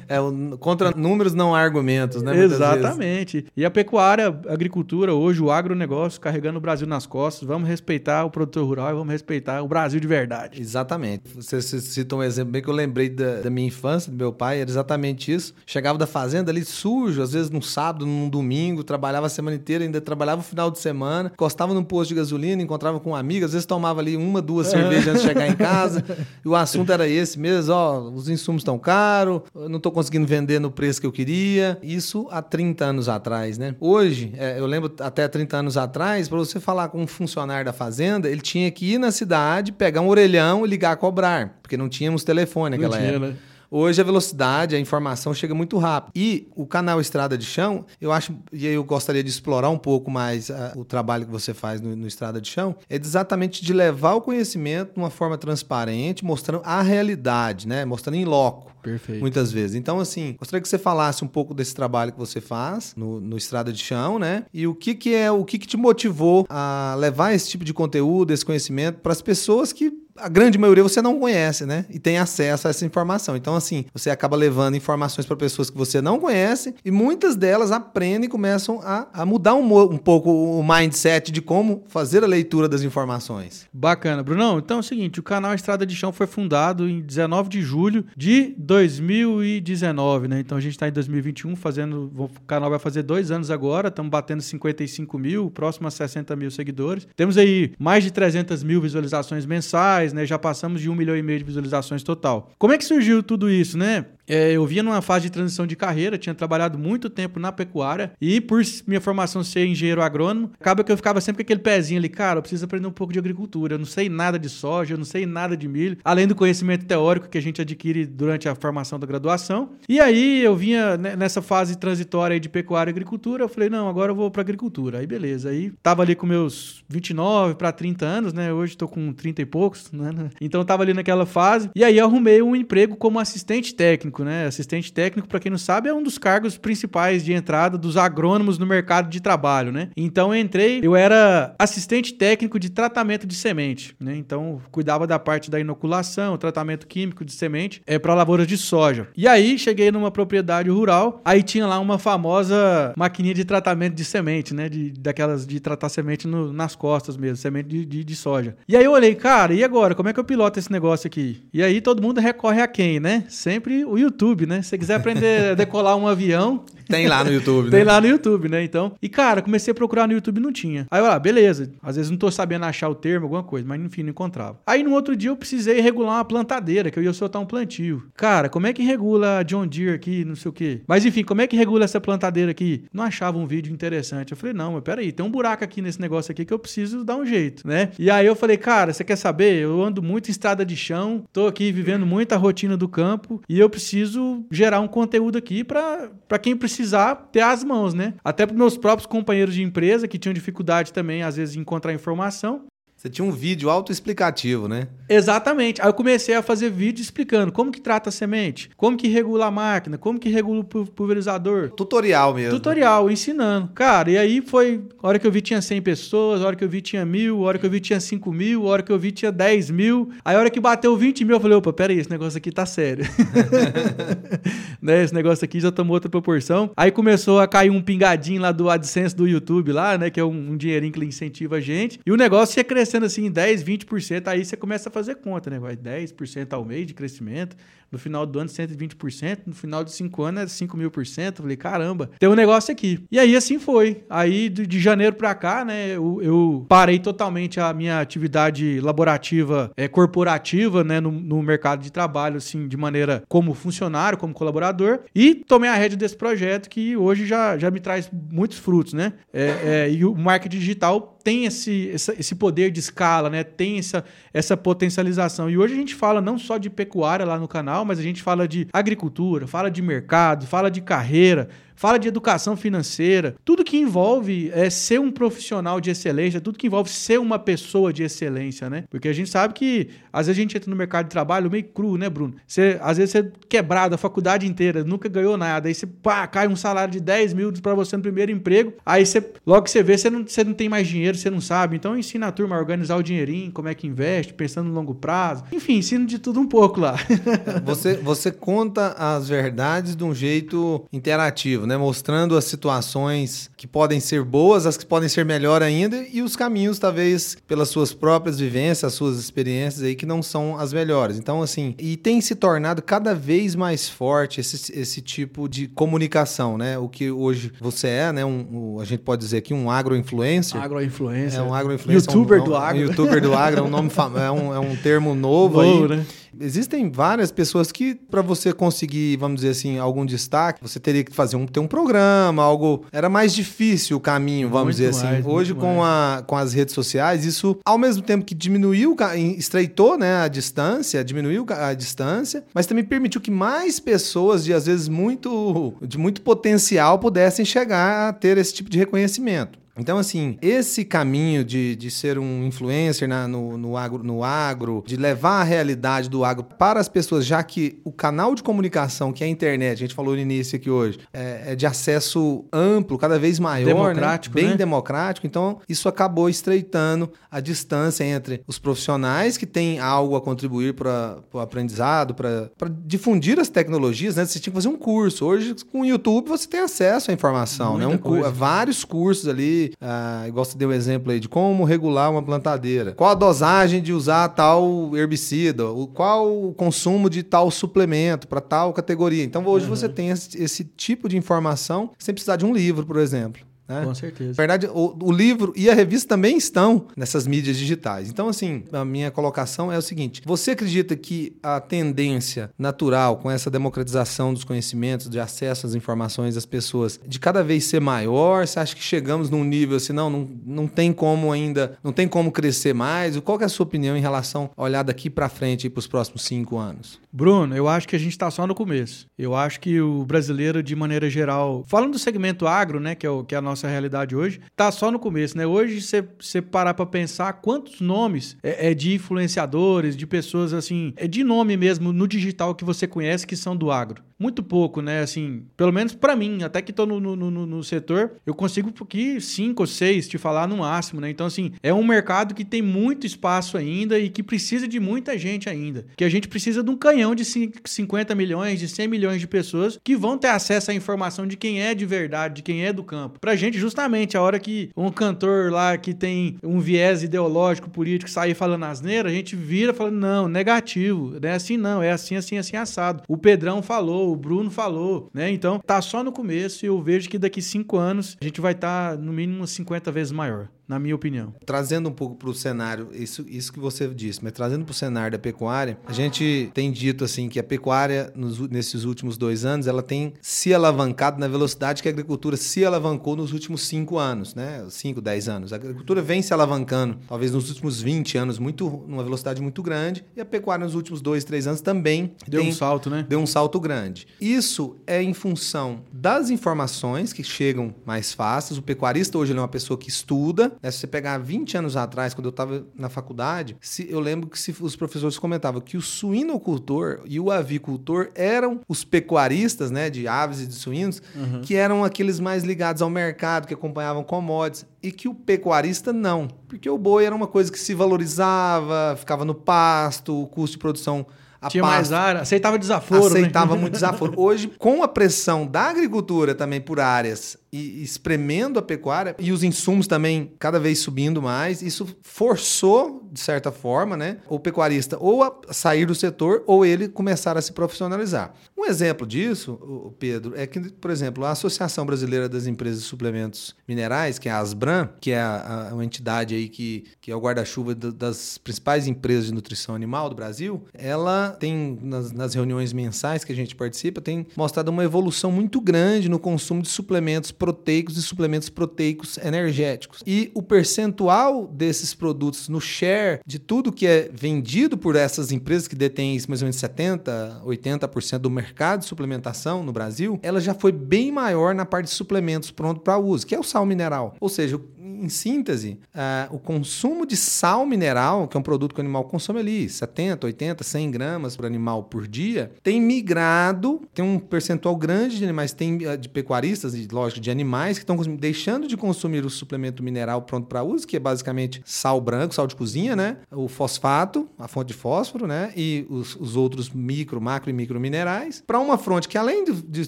S2: é, o, contra números não há argumentos, né?
S3: Exatamente. E a pecuária, a agricultura, hoje, o agronegócio carregando o Brasil nas costas. Vamos respeitar o produtor rural e vamos respeitar o Brasil de verdade.
S2: Exatamente. Você, você citou um exemplo bem que eu lembrei da, da minha infância, do meu pai, era exatamente isso. Chegava da fazenda ali sujo, às vezes num sábado, num domingo, trabalhava a semana inteira, ainda trabalhava no final de semana, encostava num posto de gasolina, encontrava com um amigo, às vezes tomava ali uma, duas cervejas antes de chegar em casa. e o assunto era esse mesmo, ó, os insumos estão caros, não estou conseguindo vender no preço que eu queria. Isso há 30 anos atrás, né? Hoje, é, eu lembro até 30 anos atrás, para você falar com um funcionário da fazenda, ele tinha que ir na cidade, pegar um orelhão e ligar a cobrar, porque não tínhamos telefone naquela época. Né? Hoje a velocidade, a informação chega muito rápido. E o canal Estrada de Chão, eu acho, e eu gostaria de explorar um pouco mais uh, o trabalho que você faz no, no, Estrada de Chão, é exatamente de levar o conhecimento de uma forma transparente, mostrando a realidade, né? Mostrando em loco.
S3: Perfeito.
S2: Muitas vezes. Então, assim, gostaria que você falasse um pouco desse trabalho que você faz no, no Estrada de Chão, né? E o que, que é, o que, que te motivou a levar esse tipo de conteúdo, esse conhecimento para as pessoas que a grande maioria você não conhece, né? E tem acesso a essa informação. Então, assim, você acaba levando informações para pessoas que você não conhece e muitas delas aprendem e começam a, a mudar um, um, pouco o mindset de como fazer a leitura das informações.
S3: Bacana, Brunão. Então é o seguinte: o canal Estrada de Chão foi fundado em 19 de julho de 2019, né? Então a gente está em 2021 fazendo. O canal vai fazer dois anos agora, estamos batendo 55 mil, próximo a 60 mil seguidores. Temos aí mais de 300 mil visualizações mensais né? Já passamos de um milhão e meio de visualizações total. Como é que surgiu tudo isso, né? É, eu vinha numa fase de transição de carreira, tinha trabalhado muito tempo na pecuária e por minha formação ser engenheiro agrônomo, acaba que eu ficava sempre com aquele pezinho ali, cara, eu preciso aprender um pouco de agricultura. Eu não sei nada de soja, eu não sei nada de milho, além do conhecimento teórico que a gente adquire durante a formação da graduação. E aí eu vinha nessa fase transitória de pecuária e agricultura, eu falei, não, agora eu vou para agricultura. Aí beleza, aí tava ali com meus 29 para 30 anos, né? Hoje tô com 30 e poucos, né? Então tava ali naquela fase. E aí arrumei um emprego como assistente técnico, né? Assistente técnico, para quem não sabe, é um dos cargos principais de entrada dos agrônomos no mercado de trabalho, né? Então eu entrei, eu era assistente técnico de tratamento de semente, né? Então cuidava da parte da inoculação, tratamento químico de semente é para lavouras de soja. E aí cheguei numa propriedade rural, aí tinha lá uma famosa maquininha de tratamento de semente, né? De, daquelas de tratar semente no, nas costas mesmo, semente de, de, de soja. E aí eu olhei, cara, e agora? Como é que eu piloto esse negócio aqui? E aí todo mundo recorre a quem, né? Sempre o YouTube, né? Se você quiser aprender a decolar um avião,
S2: Tem lá no YouTube,
S3: Tem
S2: né?
S3: lá no YouTube, né? Então, e cara, comecei a procurar no YouTube não tinha. Aí eu lá, beleza. Às vezes não tô sabendo achar o termo, alguma coisa, mas enfim, não encontrava. Aí no outro dia eu precisei regular uma plantadeira, que eu ia soltar um plantio. Cara, como é que regula a John Deere aqui, não sei o quê? Mas enfim, como é que regula essa plantadeira aqui? Não achava um vídeo interessante. Eu falei, não, mas peraí, tem um buraco aqui nesse negócio aqui que eu preciso dar um jeito, né? E aí eu falei, cara, você quer saber? Eu ando muito em estrada de chão, tô aqui vivendo muita rotina do campo e eu preciso gerar um conteúdo aqui para quem precisar ter as mãos, né? Até para meus próprios companheiros de empresa que tinham dificuldade também, às vezes, em encontrar informação.
S2: Você tinha um vídeo autoexplicativo, né?
S3: Exatamente. Aí eu comecei a fazer vídeo explicando como que trata a semente, como que regula a máquina, como que regula o pu- pulverizador.
S2: Tutorial mesmo.
S3: Tutorial, ensinando. Cara, e aí foi. A hora que eu vi tinha 100 pessoas, a hora que eu vi tinha mil, a hora que eu vi tinha 5 mil, a hora que eu vi tinha 10 mil. Aí a hora que bateu 20 mil, eu falei: opa, peraí, esse negócio aqui tá sério. né? Esse negócio aqui já tomou outra proporção. Aí começou a cair um pingadinho lá do AdSense do YouTube, lá, né? Que é um, um dinheirinho que ele incentiva a gente. E o negócio ia crescendo assim, 10, 20%. Aí você começa a fazer conta, né? Vai 10% ao mês de crescimento. No final do ano, 120%. No final de 5 anos, é 5 mil por cento. Falei, caramba, tem um negócio aqui. E aí, assim foi. Aí, de, de janeiro pra cá, né, eu, eu parei totalmente a minha atividade laborativa, é, corporativa, né, no, no mercado de trabalho, assim, de maneira como funcionário, como colaborador. E tomei a rédea desse projeto que hoje já, já me traz muitos frutos, né? É, é, e o marketing digital tem esse, essa- esse poder de escala, né? Tem essa, essa potencialização. E hoje a gente fala não só de pecuária lá no canal, mas a gente fala de agricultura, fala de mercado, fala de carreira, fala de educação financeira, tudo que envolve é ser um profissional de excelência, tudo que envolve ser uma pessoa de excelência, né? Porque a gente sabe que às vezes a gente entra no mercado de trabalho meio cru, né, Bruno? Você, às vezes você é quebrado a faculdade inteira, nunca ganhou nada, aí você pá, cai um salário de 10 mil pra você no primeiro emprego, aí você, logo que você vê, você não, você não tem mais dinheiro, você não sabe. Então ensina a turma a organizar o dinheirinho, como é que investe, pensando no longo prazo. Enfim, ensina de tudo um pouco lá.
S2: Você, você conta as verdades de um jeito interativo, né? Mostrando as situações que podem ser boas, as que podem ser melhor ainda, e os caminhos, talvez, pelas suas próprias vivências, as suas experiências aí, que não são as melhores. Então, assim, e tem se tornado cada vez mais forte esse, esse tipo de comunicação, né? O que hoje você é, né? Um, um- a gente pode dizer aqui um agro-influencer.
S3: Agroinfluência.
S2: É um agroinfluencer.
S3: Youtuber
S2: um,
S3: do agro.
S2: Um youtuber do agro, é um, nome é um, é um termo novo,
S3: Novo,
S2: aí.
S3: né?
S2: Existem várias pessoas que, para você conseguir, vamos dizer assim, algum destaque, você teria que fazer um, ter um programa, algo. Era mais difícil o caminho, vamos
S3: Muito
S2: dizer assim.
S3: mais,
S2: Hoje,
S3: muito
S2: com, a, com as redes sociais, isso, ao mesmo tempo que diminuiu, estreitou né, a distância, diminuiu a distância, mas também permitiu que mais pessoas, de às vezes muito, de muito potencial, pudessem chegar a ter esse tipo de reconhecimento. Então, assim, esse caminho de, de ser um influencer na- no, no, agro, no agro, de levar a realidade do agro para as pessoas, já que o canal de comunicação, que é a internet, a gente falou no início aqui hoje, é, é de acesso amplo, cada vez maior, né?
S3: Democrático,
S2: bem
S3: né?
S2: democrático. Então, isso acabou estreitando a distância entre os profissionais que têm algo a contribuir para o aprendizado, para difundir as tecnologias, né? Você tinha que fazer um curso. Hoje, com o YouTube, você tem acesso à informação, né? Um vários cursos ali, ah, igual você deu o exemplo aí de como regular uma plantadeira, qual a dosagem de usar tal herbicida, o, qual o consumo de tal suplemento para tal categoria. Então, hoje você tem esse, esse tipo de informação sem precisar de um livro, por exemplo. Né?
S3: Com
S2: Na
S3: certeza.
S2: verdade, o, o livro e a revista também estão nessas mídias digitais. Então, assim, a minha colocação é o seguinte: você acredita que a tendência natural com essa democratização dos conhecimentos, de acesso às informações das pessoas, de cada vez ser maior? Você acha que chegamos num nível assim, não, não, não tem como ainda, não tem como crescer mais? Qual é a sua opinião em relação a olhar daqui para frente para os próximos cinco anos?
S3: Bruno, eu acho que a gente está só no começo. Eu acho que o brasileiro, de maneira geral, falando do segmento agro, né, que é, o, que é a nossa realidade hoje, tá só no começo, né? Hoje, você- você parar para pensar quantos nomes é, é de influenciadores, de pessoas assim, é de nome mesmo no digital que você conhece que são do agro. Muito pouco, né? Assim, pelo menos para mim, até que tô no, no, no- no setor, eu consigo aqui cinco ou seis te falar no máximo, né? Então, assim, é um mercado que tem muito espaço ainda e que precisa de muita gente ainda. Que a gente precisa de um canhão de cin- 50 milhões, de 100 milhões de pessoas que vão ter acesso à informação de quem é de verdade, de quem é do campo. Pra gente justamente a hora que um cantor lá que tem um viés ideológico, político, sair falando asneira, a gente vira falando, não, negativo, não é assim não, é assim, assim, assim, assado. O Pedrão falou, o Bruno falou, né? Então, tá só no começo e eu vejo que daqui cinco anos a gente vai estar tá, no mínimo 50 vezes maior na minha opinião.
S2: Trazendo um pouco para o cenário, isso, isso que você disse, mas trazendo para o cenário da pecuária, a gente tem dito assim que a pecuária, nos, nesses últimos dois anos, ela tem se alavancado na velocidade que a agricultura se alavancou nos últimos cinco anos, né? Cinco, dez anos. A agricultura vem se alavancando, talvez nos últimos 20 anos, muito, numa velocidade muito grande, e a pecuária nos últimos dois, três anos também
S3: deu tem, um salto, né?
S2: Deu um salto grande. Isso é em função das informações que chegam mais fáceis. O pecuarista hoje é uma pessoa que estuda, né? Se você pegar 20 anos atrás, quando eu estava na faculdade, se, eu lembro que se, os professores comentavam que o suinocultor e o avicultor eram os pecuaristas, né, de aves e de suínos, uhum. que eram aqueles mais ligados ao mercado, que acompanhavam commodities, e que o pecuarista não, porque o boi era uma coisa que se valorizava, ficava no pasto, o custo de produção
S3: tinha pasto, mais área, aceitava desaforo.
S2: Né? Aceitava né? muito desaforo. Hoje, com a pressão da agricultura também por áreas e espremendo a pecuária e os insumos também cada vez subindo mais, isso forçou, de certa forma, né, o pecuarista ou a sair do setor ou ele começar a se profissionalizar. Um exemplo disso, Pedro, é que, por exemplo, a Associação Brasileira das Empresas de Suplementos Minerais, que é a Asbran, que é a, a uma entidade aí que, que é o guarda-chuva das principais empresas de nutrição animal do Brasil, ela tem, nas, nas reuniões mensais que a gente participa, tem mostrado uma evolução muito grande no consumo de suplementos proteicos e suplementos proteicos energéticos. E o percentual desses produtos no share de tudo que é vendido por essas empresas que detêm mais ou menos 70, 80% do mercado de suplementação no Brasil, ela já foi bem maior na parte de suplementos pronto para uso, que é o sal mineral. Ou seja, em síntese, uh, o consumo de sal mineral, que é um produto que o animal consome ali, 70, 80, 100 gramas por animal por dia, tem migrado, tem um percentual grande de animais, tem uh, de pecuaristas, lógico, de animais que estão deixando de consumir o suplemento mineral pronto para uso, que é basicamente sal branco, sal de cozinha, né? O fosfato, a fonte de fósforo, né? E os, os outros micro, macro e micro minerais, para uma fonte que além de, de,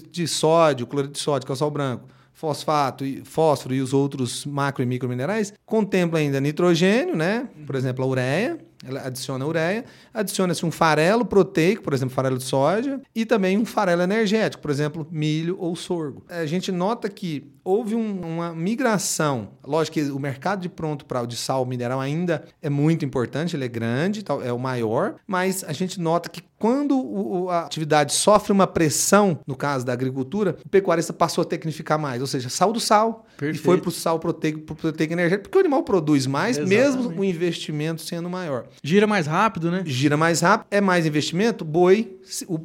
S2: de sódio, cloreto de sódio, que é o sal branco, fosfato, e fósforo e os outros macro e microminerais, contempla ainda nitrogênio, né? Por exemplo, a ureia, ela adiciona ureia, adiciona-se um farelo proteico, por exemplo, farelo de soja, e também um farelo energético, por exemplo, milho ou sorgo. A gente nota que houve um, uma migração. Lógico que o mercado de pronto para o de sal mineral ainda é muito importante, ele é grande, é o maior, mas a gente nota que quando a atividade sofre uma pressão, no caso da agricultura, o pecuarista passou a tecnificar mais, ou seja, sal do sal Perfeito. e foi para o sal proteico, proteico energético, porque o animal produz mais, Exatamente. mesmo o investimento sendo maior.
S3: Gira mais rápido, né?
S2: Gira mais rápido, é mais investimento, boi,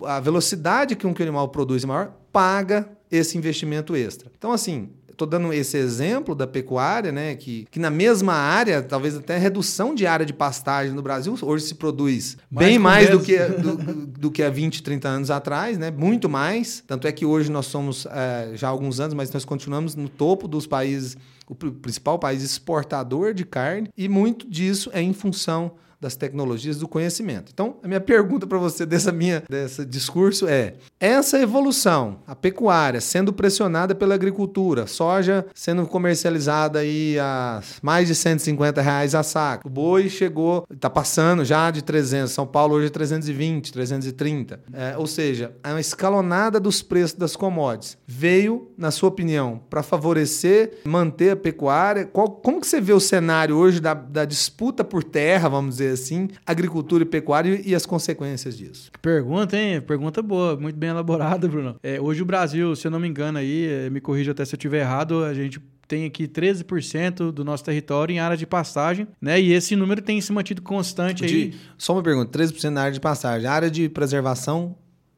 S2: a velocidade que um animal produz é maior, paga esse investimento extra. Então, assim, estou dando esse exemplo da pecuária, né, que, que na mesma área, talvez até redução de área de pastagem no Brasil, hoje se produz mais bem mais do que, do, do, que há 20, 30 anos atrás, né, muito mais. Tanto é que hoje nós somos, é, já há alguns anos, mas nós continuamos no topo dos países, o principal país exportador de carne, e muito disso é em função das tecnologias do conhecimento. Então, a minha pergunta para você dessa minha desse discurso é: essa evolução, a pecuária sendo pressionada pela agricultura, soja sendo comercializada aí a mais de 150 reais a saco, o boi chegou, está passando já de 300, São Paulo hoje é 320, 330, é, ou seja, a escalonada dos preços das commodities veio, na sua opinião, para favorecer, manter a pecuária? Qual, como que você vê o cenário hoje da, da disputa por terra, vamos dizer assim, agricultura e pecuária e as consequências disso.
S3: Pergunta, hein? Pergunta boa, muito bem elaborada, Bruno. É, hoje o Brasil, se eu não me engano aí, é, me corrija até se eu estiver errado, a gente tem aqui 13% do nosso território em área de pastagem, né? E esse número tem se mantido constante de, aí.
S2: Só uma pergunta, 13% na área de pastagem. A área de preservação,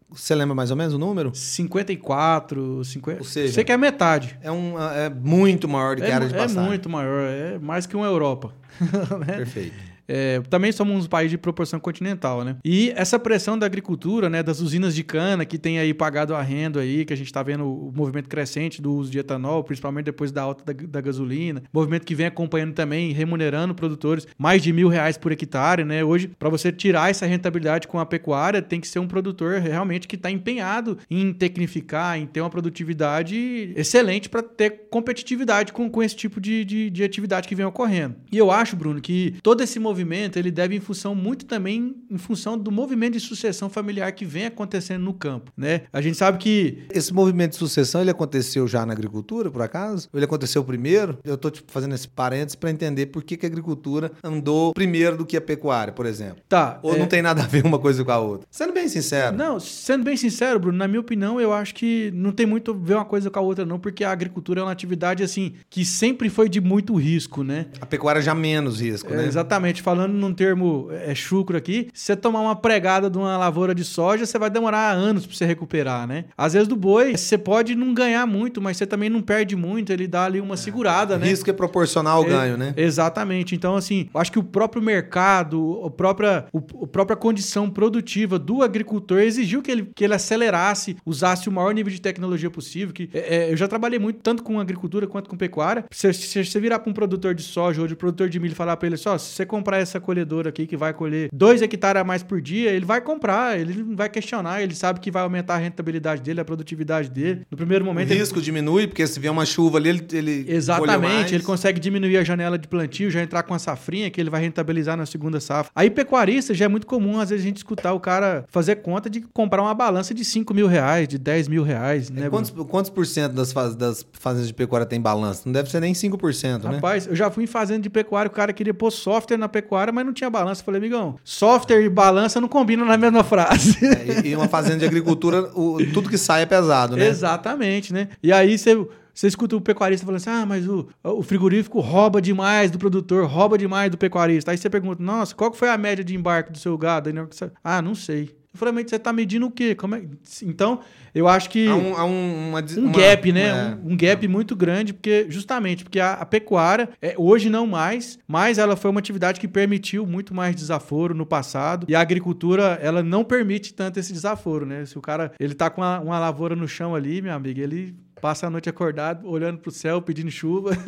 S2: você lembra mais ou menos o número?
S3: 54, 50. Ou seja, você que é metade.
S2: É, um, é muito maior do que
S3: é,
S2: a área de
S3: é
S2: pastagem.
S3: É muito maior, é mais que uma Europa.
S2: né? Perfeito.
S3: É, também somos um país de proporção continental, né? E essa pressão da agricultura, né, das usinas de cana que tem aí pagado arrendo aí, que a gente está vendo o movimento crescente do uso de etanol, principalmente depois da alta da, da gasolina, movimento que vem acompanhando também, remunerando produtores mais de mil reais por hectare, né? Hoje, para você tirar essa rentabilidade com a pecuária, tem que ser um produtor realmente que está empenhado em tecnificar, em ter uma produtividade excelente para ter competitividade com, com esse tipo de, de, de atividade que vem ocorrendo. E eu acho, Bruno, que todo esse movimento ele deve em função muito também em função do movimento de sucessão familiar que vem acontecendo no campo, né? A gente sabe que
S2: esse movimento de sucessão ele aconteceu já na agricultura, por acaso? Ou ele aconteceu primeiro? Eu estou tipo, fazendo esse parênteses para entender por que, que a agricultura andou primeiro do que a pecuária, por exemplo.
S3: Tá.
S2: Ou
S3: é...
S2: não tem nada a ver uma coisa com a outra. Sendo bem sincero.
S3: Não, sendo bem sincero, Bruno, na minha opinião, eu acho que não tem muito a ver uma coisa com a outra, não, porque a agricultura é uma atividade assim que sempre foi de muito risco, né?
S2: A pecuária já menos risco,
S3: é,
S2: né?
S3: Exatamente. Falando num termo é, chucro aqui, se você tomar uma pregada de uma lavoura de soja, você vai demorar anos para você recuperar, né? Às vezes do boi, você pode não ganhar muito, mas você também não perde muito, ele dá ali uma segurada, né?
S2: Risco é proporcional ao
S3: É,
S2: ganho, né?
S3: Exatamente. Então, assim, eu acho que o próprio mercado, a própria, o, a própria condição produtiva do agricultor exigiu que ele, que ele acelerasse, usasse o maior nível de tecnologia possível. Que, é, é, eu já trabalhei muito, tanto com agricultura quanto com pecuária. Se, se você virar para um produtor de soja ou de produtor de milho e falar para ele só, se você comprar essa colhedora aqui que vai colher dois hectares a mais por dia, ele vai comprar, ele não vai questionar, ele sabe que vai aumentar a rentabilidade dele, a produtividade dele. No primeiro
S2: O
S3: momento. ele-
S2: risco diminui, porque se vier uma chuva ali, ele. ele.
S3: Exatamente, ele consegue diminuir a janela de plantio, já entrar com a safrinha que ele vai rentabilizar na segunda safra. Aí, pecuarista, já é muito comum, às vezes, a gente escutar o cara fazer conta de comprar uma balança de 5 mil reais, de 10 mil reais, né?
S2: Quantos, quantos por cento das, faz- das fazendas de pecuária tem balanço? Não deve ser nem 5%, né?
S3: Rapaz, eu já fui em fazenda de pecuária, o cara queria pôr software na pecuária, mas não tinha balança. Eu falei, amigão, software e balança não combinam na mesma frase.
S2: É, e, uma fazenda de agricultura, o- tudo que sai é pesado, né?
S3: Exatamente, né? E aí você. Você escuta o pecuarista falando assim: ah, mas o, o frigorífico rouba demais do produtor, rouba demais do pecuarista. Aí você pergunta: nossa, qual que foi a média de embarque do seu gado? Aí, ah, não sei. Eu falei, mas você tá medindo o quê? Como é? Então, eu acho que.
S2: Há um, há um, uma,
S3: um
S2: uma-
S3: gap, né?
S2: é.
S3: Um, um gap muito grande, porque justamente porque a, a pecuária, é, hoje não mais, mas ela foi uma atividade que permitiu muito mais desaforo no passado. E a agricultura, ela não permite tanto esse desaforo, né? Se o cara ele tá com uma, uma lavoura no chão ali, meu amigo, ele passa a noite acordado, olhando pro céu, pedindo chuva.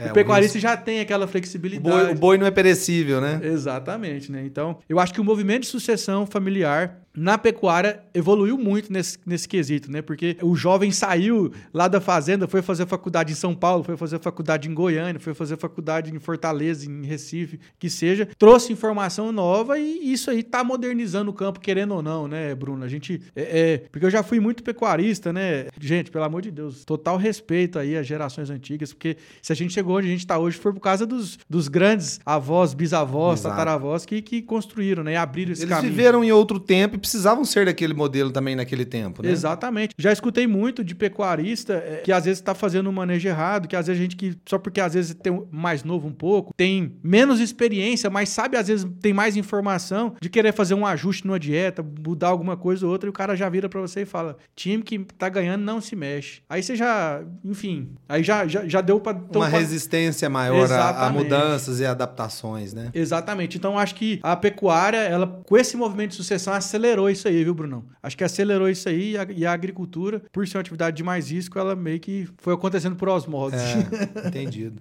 S2: É,
S3: o pecuarista já tem aquela
S2: O
S3: flexibilidade.
S2: boi, o boi não é perecível, né?
S3: Exatamente, né? Então, eu acho que o movimento de sucessão familiar na pecuária evoluiu muito nesse, nesse quesito, né? Porque o jovem saiu lá da fazenda, foi fazer faculdade em São Paulo, foi fazer faculdade em Goiânia, foi fazer faculdade em Fortaleza, em Recife, que seja, trouxe informação nova e isso aí tá modernizando o campo, querendo ou não, né, Bruno? A gente. É, é- porque eu já fui muito pecuarista, né? Gente, pelo amor de Deus, total respeito aí às gerações antigas, porque se a gente chegou onde a gente tá hoje foi por causa dos, dos grandes avós, bisavós,
S2: Exato.
S3: tataravós que, que construíram, né? E abriram esse
S2: Eles
S3: caminho.
S2: viveram em outro tempo e precisavam ser daquele modelo também naquele tempo, né?
S3: Exatamente. Já escutei muito de pecuarista é, que às vezes está fazendo um manejo errado, que às vezes a gente que só porque às vezes tem mais novo um pouco, tem menos experiência, mas sabe às vezes tem mais informação de querer fazer um ajuste numa dieta, mudar alguma coisa ou outra e o cara já vira para você e fala: "Time que tá ganhando não se mexe". Aí você já, enfim, aí já já, já deu para
S2: Uma resistência maior a, a mudanças e adaptações, né?
S3: Exatamente. Então, acho que a pecuária, ela, com esse movimento de sucessão, acelerou isso aí, viu, Brunão? Acho que acelerou isso aí e a, e a agricultura, por ser uma atividade de mais risco, ela meio que foi acontecendo por osmose.
S2: É, entendido.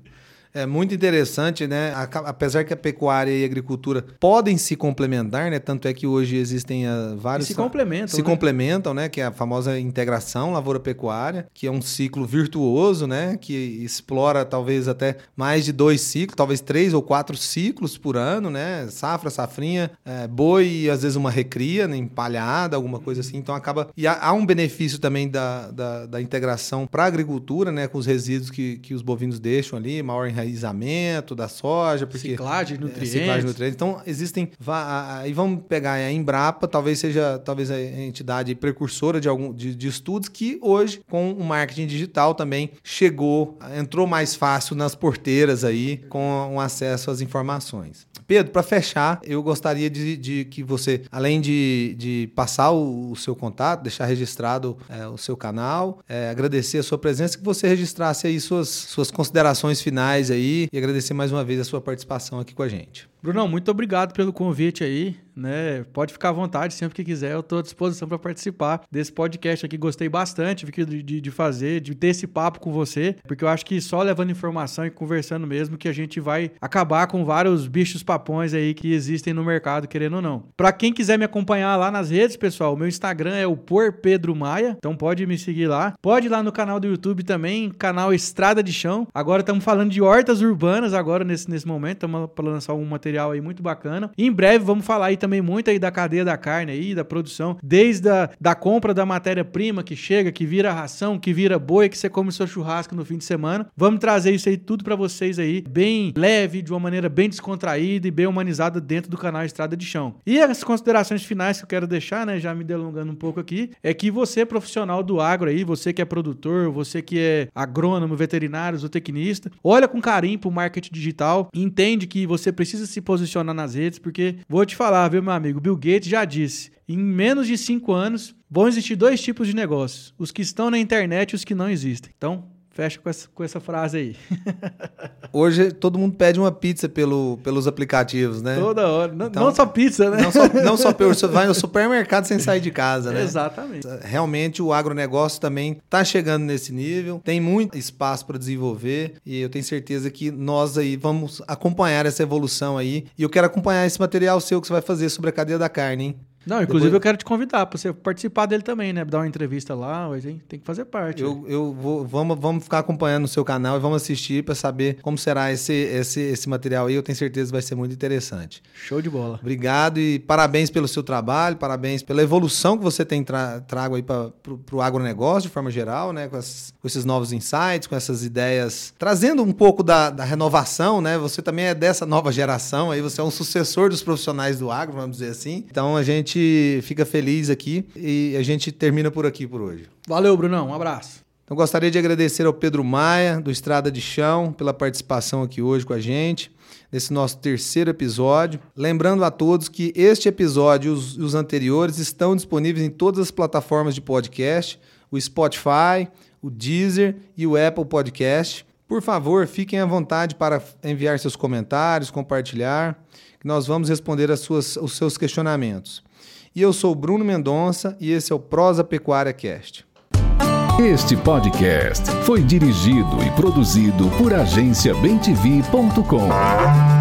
S2: É muito interessante, né? Apesar que a pecuária e a agricultura podem se complementar, né? Tanto é que hoje existem ah,
S3: E
S2: vários.
S3: se complementam.
S2: se
S3: né?
S2: complementam, né? Que é a famosa integração lavoura-pecuária, que é um ciclo virtuoso, né? Que explora talvez até mais de dois ciclos, talvez três ou quatro ciclos por ano, né? Safra, safrinha, é, boi e às vezes uma recria, né? empalhada, alguma coisa assim. Então acaba. E há, há um benefício também da, da, da integração para a agricultura, né? Com os resíduos que, que os bovinos deixam ali, maior enraizamento da soja, porque
S3: Ciclagem de
S2: é,
S3: nutrientes.
S2: ciclagem de nutrientes. Então, existem. Aí vamos pegar a Embrapa, talvez seja talvez a entidade precursora de, algum, de, de estudos que hoje, com o marketing digital, também chegou, entrou mais fácil nas porteiras aí com um acesso às informações. Pedro, para fechar, eu gostaria de, de que você, além de, de passar o, o seu contato, deixar registrado é, o seu canal, é, agradecer a sua presença, que você registrasse aí suas, suas considerações finais aí e agradecer mais uma vez a sua participação aqui com a gente.
S3: Brunão, muito obrigado pelo convite aí né? Pode ficar à vontade sempre que quiser, eu estou à disposição para participar desse podcast aqui. Gostei bastante de, de, de, fazer, de ter esse papo com você, porque eu acho que só levando informação e conversando mesmo que a gente vai acabar com vários bichos papões aí que existem no mercado, querendo ou não. Para quem quiser me acompanhar lá nas redes, pessoal, meu Instagram é o Por Pedro Maia, então pode me seguir lá. Pode ir lá no canal do YouTube também, canal Estrada de Chão. Agora estamos falando de hortas urbanas agora nesse, nesse momento, estamos para lançar um material aí muito bacana. E em breve vamos falar aí também muito aí da cadeia da carne aí, da produção, desde a da compra da matéria-prima que chega, que vira ração, que vira boi, que você come seu churrasco no fim de semana. Vamos trazer isso aí tudo para vocês aí, bem leve, de uma maneira bem descontraída e bem humanizada dentro do canal Estrada de Chão. E as considerações finais que eu quero deixar, né, já me delongando um pouco aqui, é que você profissional do agro aí, você que é produtor, você que é agrônomo, veterinário, zootecnista, olha com carinho pro marketing digital, entende que você precisa se posicionar nas redes, porque vou te falar, viu, meu amigo, Bill Gates já disse: em menos de cinco anos vão existir dois tipos de negócios: os que estão na internet e os que não existem. Então, Fecha com essa, com essa frase aí.
S2: Hoje todo mundo pede uma pizza pelo, pelos aplicativos, né?
S3: Toda hora. Não, então, não só pizza, né?
S2: Não só, não só pelo, você vai no supermercado sem sair de casa, né?
S3: Exatamente.
S2: Realmente o agronegócio também está chegando nesse nível, tem muito espaço para desenvolver e eu tenho certeza que nós aí vamos acompanhar essa evolução aí. E eu quero acompanhar esse material seu que você vai fazer sobre a cadeia da carne, hein?
S3: Não, inclusive Depois... eu quero te convidar para você participar dele também, né? Dar uma entrevista lá, tem, tem que fazer parte.
S2: Eu, eu vou, vamos, vamos ficar acompanhando o seu canal e vamos assistir para saber como será esse, esse, esse material aí. Eu tenho certeza que vai ser muito interessante.
S3: Show de bola.
S2: Obrigado e parabéns pelo seu trabalho, parabéns pela evolução que você tem tra trago aí para o agronegócio de forma geral, né? Com, essas, com, esses novos insights, com essas ideias, trazendo um pouco da, da renovação, né? Você também é dessa nova geração aí, você é um sucessor dos profissionais do agro, vamos dizer assim. Então a gente gente fica feliz aqui e a gente termina por aqui por hoje.
S3: Valeu, Brunão. Um abraço.
S2: Então, gostaria de agradecer ao Pedro Maia, do Estrada de Chão, pela participação aqui hoje com a gente, nesse nosso terceiro episódio. Lembrando a todos que este episódio e os, os anteriores estão disponíveis em todas as plataformas de podcast, o Spotify, o Deezer e o Apple Podcast. Por favor, fiquem à vontade para enviar seus comentários, compartilhar, que nós vamos responder as suas, os seus questionamentos. E eu sou Bruno Mendonça e esse é o Prosa Pecuária Cast.
S1: Este podcast foi dirigido e produzido por agenciabemtv.com.